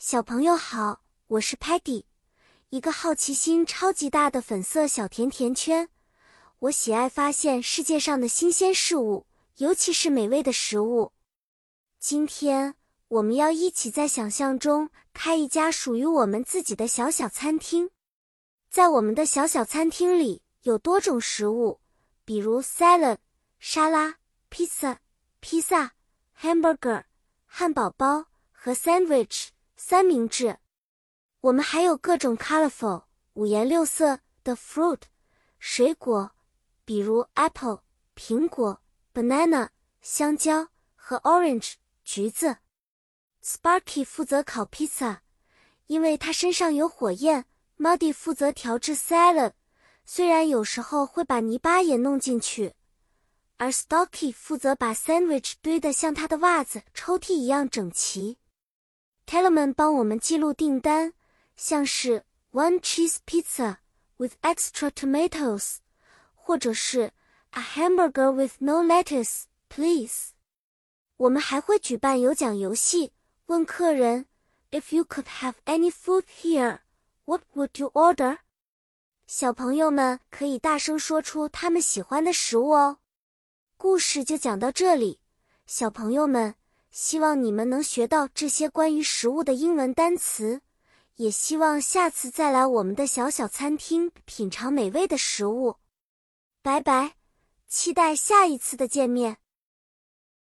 小朋友好，我是 Patty，一个好奇心超级大的粉色小甜甜圈。我喜爱发现世界上的新鲜事物，尤其是美味的食物。今天我们要一起在想象中开一家属于我们自己的小小餐厅。在我们的小小餐厅里有多种食物，比如 salad 沙拉、pizza 披萨、hamburger 汉堡包和 sandwich。三明治，我们还有各种 colorful 五颜六色的 fruit 水果，比如 apple 苹果、banana 香蕉和 orange 橘子。Sparky 负责烤披萨，因为他身上有火焰。Muddy 负责调制 salad，虽然有时候会把泥巴也弄进去。而 Stocky 负责把 sandwich 堆得像他的袜子抽屉一样整齐。Tellerman 帮我们记录订单，像是 one cheese pizza with extra tomatoes，或者是 a hamburger with no lettuce, please。我们还会举办有奖游戏，问客人 If you could have any food here, what would you order？小朋友们可以大声说出他们喜欢的食物哦。故事就讲到这里，小朋友们。希望你们能学到这些关于食物的英文单词，也希望下次再来我们的小小餐厅品尝美味的食物。拜拜，期待下一次的见面。